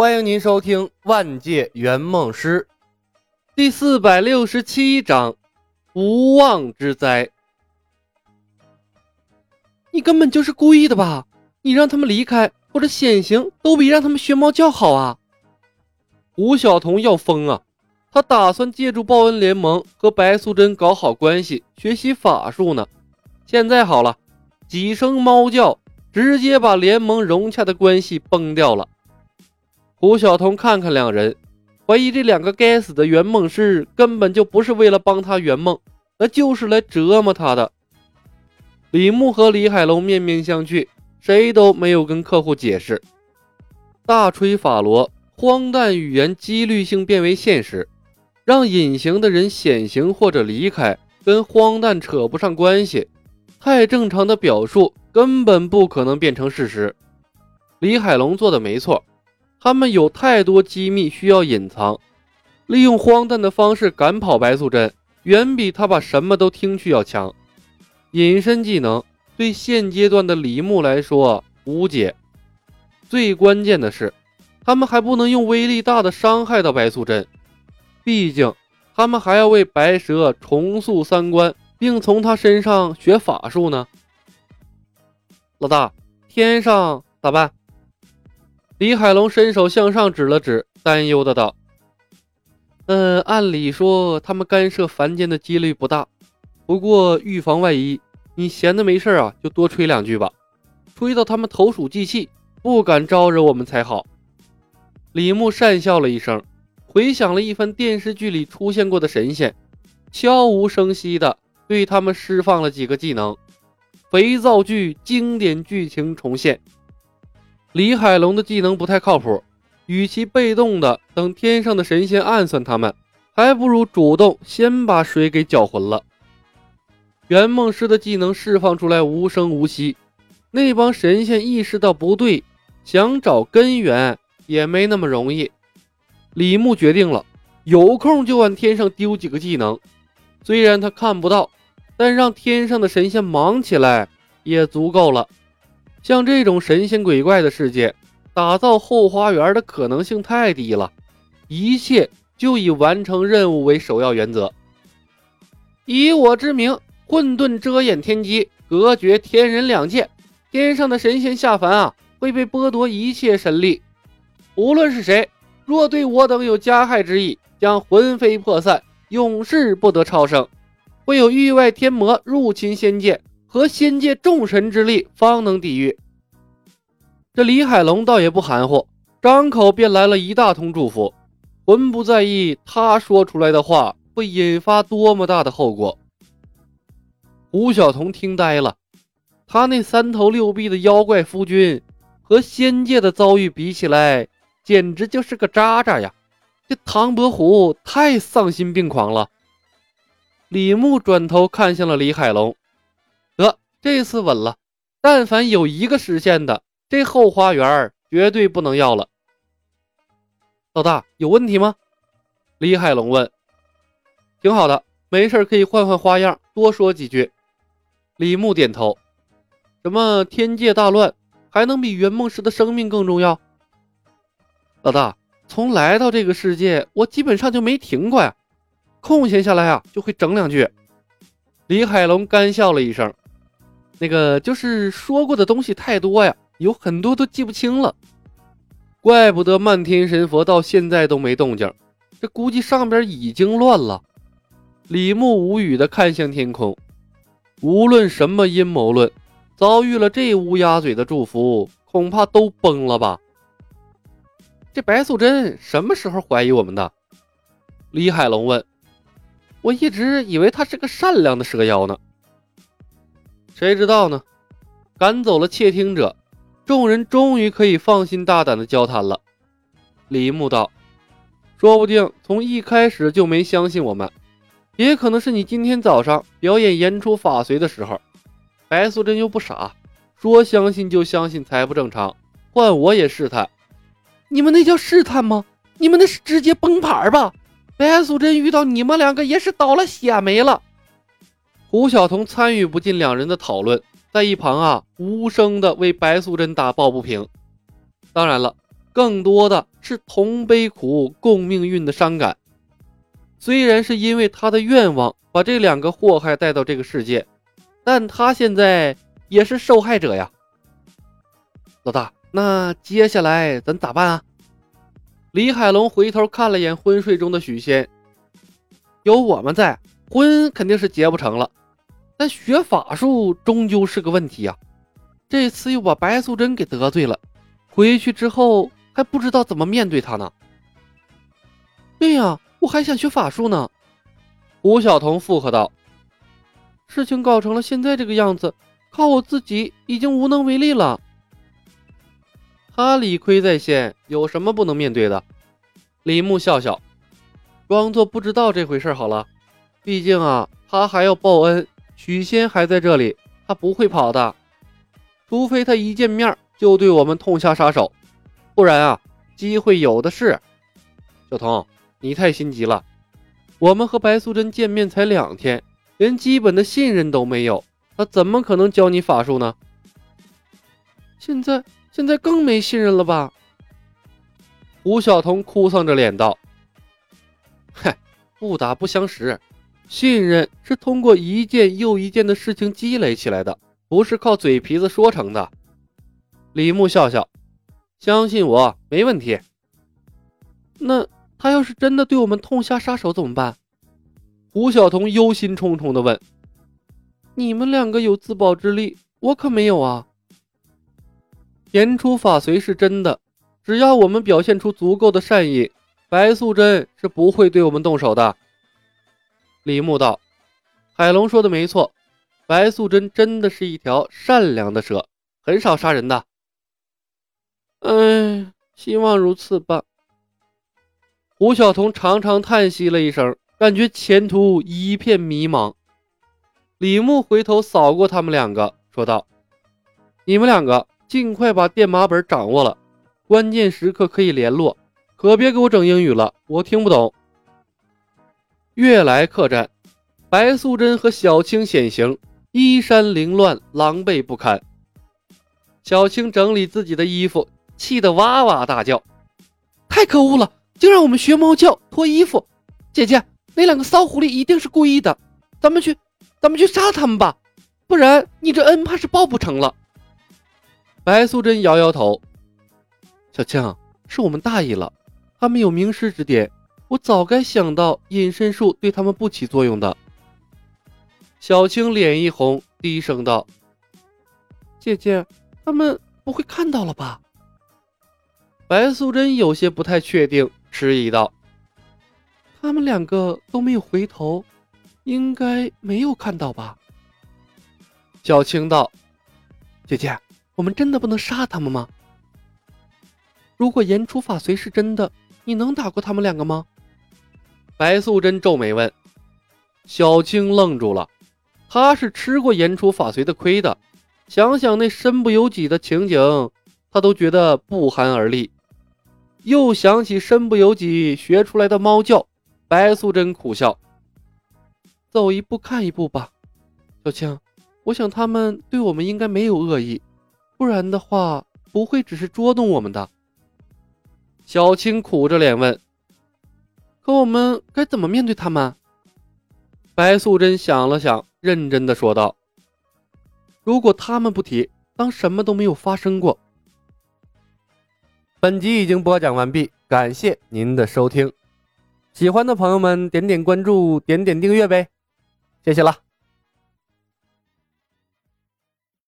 欢迎您收听《万界圆梦师》第四百六十七章《无妄之灾》。你根本就是故意的吧？你让他们离开或者显形，都比让他们学猫叫好啊！吴晓彤要疯啊！他打算借助报恩联盟和白素贞搞好关系，学习法术呢。现在好了，几声猫叫，直接把联盟融洽的关系崩掉了。胡晓彤看看两人，怀疑这两个该死的圆梦师根本就不是为了帮他圆梦，那就是来折磨他的。李牧和李海龙面面相觑，谁都没有跟客户解释。大锤法罗，荒诞语言几率性变为现实，让隐形的人显形或者离开，跟荒诞扯不上关系。太正常的表述根本不可能变成事实。李海龙做的没错。他们有太多机密需要隐藏，利用荒诞的方式赶跑白素贞，远比他把什么都听去要强。隐身技能对现阶段的李牧来说无解，最关键的是，他们还不能用威力大的伤害到白素贞，毕竟他们还要为白蛇重塑三观，并从他身上学法术呢。老大，天上咋办？李海龙伸手向上指了指，担忧的道：“嗯，按理说他们干涉凡间的几率不大，不过预防万一，你闲的没事啊，就多吹两句吧，吹到他们投鼠忌器，不敢招惹我们才好。”李牧讪笑了一声，回想了一番电视剧里出现过的神仙，悄无声息的对他们释放了几个技能，肥皂剧经典剧情重现。李海龙的技能不太靠谱，与其被动的等天上的神仙暗算他们，还不如主动先把水给搅浑了。圆梦师的技能释放出来无声无息，那帮神仙意识到不对，想找根源也没那么容易。李牧决定了，有空就往天上丢几个技能，虽然他看不到，但让天上的神仙忙起来也足够了。像这种神仙鬼怪的世界，打造后花园的可能性太低了，一切就以完成任务为首要原则。以我之名，混沌遮掩天机，隔绝天人两界。天上的神仙下凡啊，会被剥夺一切神力。无论是谁，若对我等有加害之意，将魂飞魄散，永世不得超生。会有域外天魔入侵仙界。和仙界众神之力方能抵御。这李海龙倒也不含糊，张口便来了一大通祝福，浑不在意他说出来的话会引发多么大的后果。胡晓彤听呆了，他那三头六臂的妖怪夫君和仙界的遭遇比起来，简直就是个渣渣呀！这唐伯虎太丧心病狂了。李牧转头看向了李海龙。这次稳了，但凡有一个实现的，这后花园绝对不能要了。老大有问题吗？李海龙问。挺好的，没事可以换换花样，多说几句。李牧点头。什么天界大乱，还能比圆梦师的生命更重要？老大，从来到这个世界，我基本上就没停过呀，空闲下来啊，就会整两句。李海龙干笑了一声。那个就是说过的东西太多呀，有很多都记不清了。怪不得漫天神佛到现在都没动静，这估计上边已经乱了。李牧无语的看向天空，无论什么阴谋论，遭遇了这乌鸦嘴的祝福，恐怕都崩了吧。这白素贞什么时候怀疑我们的？李海龙问。我一直以为她是个善良的蛇妖呢。谁知道呢？赶走了窃听者，众人终于可以放心大胆的交谈了。李牧道：“说不定从一开始就没相信我们，也可能是你今天早上表演言出法随的时候。白素贞又不傻，说相信就相信才不正常。换我也试探，你们那叫试探吗？你们那是直接崩盘吧？白素贞遇到你们两个也是倒了血霉了。”胡晓彤参与不进两人的讨论，在一旁啊无声的为白素贞打抱不平。当然了，更多的是同悲苦、共命运的伤感。虽然是因为他的愿望把这两个祸害带到这个世界，但他现在也是受害者呀。老大，那接下来咱咋办啊？李海龙回头看了眼昏睡中的许仙，有我们在，婚肯定是结不成了。但学法术终究是个问题呀。这次又把白素贞给得罪了，回去之后还不知道怎么面对她呢。对呀。我还想学法术呢，胡晓彤附和道：“事情搞成了现在这个样子，靠我自己已经无能为力了。”他理亏在先，有什么不能面对的？李牧笑笑，装作不知道这回事好了。毕竟啊，他还要报恩，许仙还在这里，他不会跑的。除非他一见面就对我们痛下杀手，不然啊，机会有的是。小彤。你太心急了，我们和白素贞见面才两天，连基本的信任都没有，他怎么可能教你法术呢？现在现在更没信任了吧？胡晓彤哭丧着脸道：“嗨，不打不相识，信任是通过一件又一件的事情积累起来的，不是靠嘴皮子说成的。”李牧笑笑，相信我，没问题。那。他要是真的对我们痛下杀手怎么办？胡晓彤忧心忡忡地问：“你们两个有自保之力，我可没有啊。”言出法随是真的，只要我们表现出足够的善意，白素贞是不会对我们动手的。李牧道：“海龙说的没错，白素贞真的是一条善良的蛇，很少杀人的。”哎，希望如此吧。胡晓彤长长叹息了一声，感觉前途一片迷茫。李牧回头扫过他们两个，说道：“你们两个尽快把电码本掌握了，关键时刻可以联络，可别给我整英语了，我听不懂。”悦来客栈，白素贞和小青显形，衣衫凌乱，狼狈不堪。小青整理自己的衣服，气得哇哇大叫：“太可恶了！”竟让我们学猫叫、脱衣服，姐姐，那两个骚狐狸一定是故意的，咱们去，咱们去杀他们吧，不然你这恩怕是报不成了。白素贞摇摇头，小青，是我们大意了，他们有名师指点，我早该想到隐身术对他们不起作用的。小青脸一红，低声道：“姐姐，他们不会看到了吧？”白素贞有些不太确定。迟疑道：“他们两个都没有回头，应该没有看到吧？”小青道：“姐姐，我们真的不能杀他们吗？如果言出法随是真的，你能打过他们两个吗？”白素贞皱眉问。小青愣住了，他是吃过言出法随的亏的，想想那身不由己的情景，他都觉得不寒而栗。又想起身不由己学出来的猫叫，白素贞苦笑：“走一步看一步吧，小青，我想他们对我们应该没有恶意，不然的话不会只是捉弄我们的。”小青苦着脸问：“可我们该怎么面对他们？”白素贞想了想，认真的说道：“如果他们不提，当什么都没有发生过。”本集已经播讲完毕，感谢您的收听。喜欢的朋友们点点关注，点点订阅呗，谢谢了。